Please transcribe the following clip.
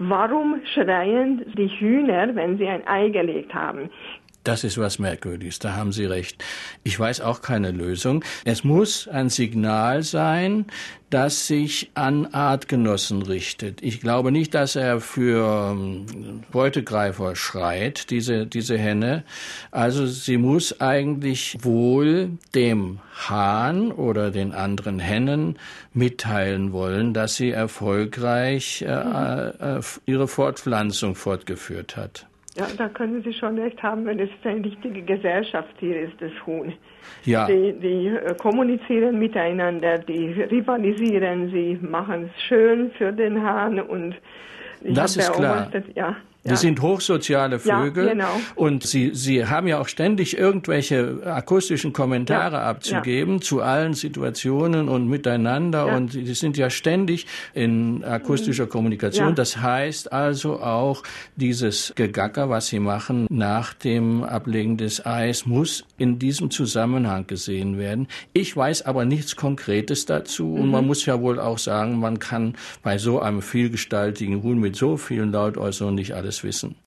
warum schreien die Hühner, wenn sie ein Ei gelegt haben? Das ist was Merkwürdiges, da haben Sie recht. Ich weiß auch keine Lösung. Es muss ein Signal sein, das sich an Artgenossen richtet. Ich glaube nicht, dass er für ähm, Beutegreifer schreit, diese, diese Henne. Also sie muss eigentlich wohl dem Hahn oder den anderen Hennen mitteilen wollen, dass sie erfolgreich äh, äh, ihre Fortpflanzung fortgeführt hat. Ja, da können Sie schon recht haben, wenn es ein richtiges Gesellschaftstier ist, das Huhn. Ja. Die, die äh, kommunizieren miteinander, die rivalisieren, sie machen es schön für den Hahn und ich das ist klar. Ja, die sind hochsoziale Vögel ja, genau. und sie, sie haben ja auch ständig irgendwelche akustischen Kommentare ja, abzugeben ja. zu allen Situationen und miteinander und sie sind ja ständig in akustischer Kommunikation. Das heißt also auch dieses Gegacker, was sie machen nach dem Ablegen des Eis, muss in diesem Zusammenhang gesehen werden. Ich weiß aber nichts Konkretes dazu mhm. und man muss ja wohl auch sagen, man kann bei so einem vielgestaltigen Huhn mit so vielen Lautäußerungen nicht alles alles wissen.